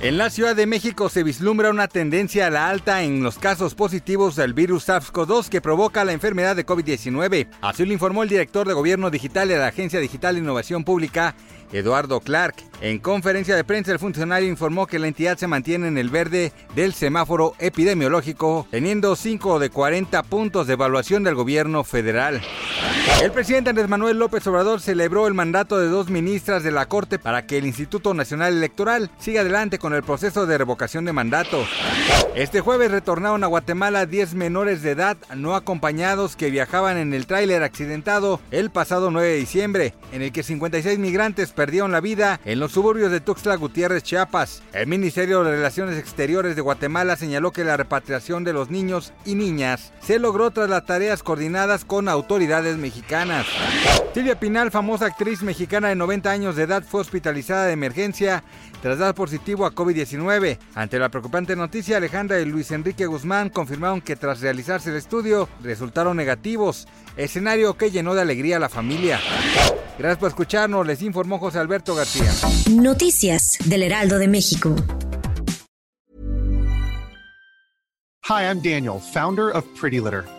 En la Ciudad de México se vislumbra una tendencia a la alta en los casos positivos del virus SARS-CoV-2 que provoca la enfermedad de COVID-19. Así lo informó el director de Gobierno Digital de la Agencia Digital de Innovación Pública, Eduardo Clark. En conferencia de prensa, el funcionario informó que la entidad se mantiene en el verde del semáforo epidemiológico, teniendo 5 de 40 puntos de evaluación del gobierno federal. El presidente Andrés Manuel López Obrador celebró el mandato de dos ministras de la Corte para que el Instituto Nacional Electoral siga adelante con el proceso de revocación de mandato. Este jueves retornaron a Guatemala 10 menores de edad no acompañados que viajaban en el tráiler accidentado el pasado 9 de diciembre, en el que 56 migrantes perdieron la vida en los suburbios de Tuxtla Gutiérrez, Chiapas. El Ministerio de Relaciones Exteriores de Guatemala señaló que la repatriación de los niños y niñas se logró tras las tareas coordinadas con autoridades mexicanas. Silvia Pinal, famosa actriz mexicana de 90 años de edad, fue hospitalizada de emergencia tras dar positivo a COVID-19. Ante la preocupante noticia, Alejandra y Luis Enrique Guzmán confirmaron que tras realizarse el estudio resultaron negativos, escenario que llenó de alegría a la familia. Gracias por escucharnos, les informó José Alberto García. Noticias del Heraldo de México. Hi, I'm Daniel, founder of Pretty Litter.